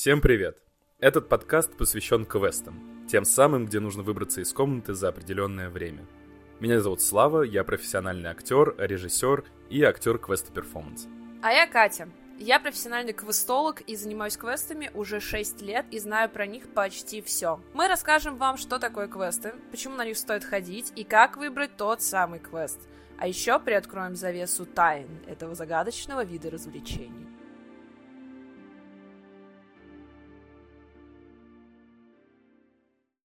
Всем привет! Этот подкаст посвящен квестам, тем самым, где нужно выбраться из комнаты за определенное время. Меня зовут Слава, я профессиональный актер, режиссер и актер квеста перформанс. А я Катя. Я профессиональный квестолог и занимаюсь квестами уже 6 лет и знаю про них почти все. Мы расскажем вам, что такое квесты, почему на них стоит ходить и как выбрать тот самый квест. А еще приоткроем завесу тайн этого загадочного вида развлечений.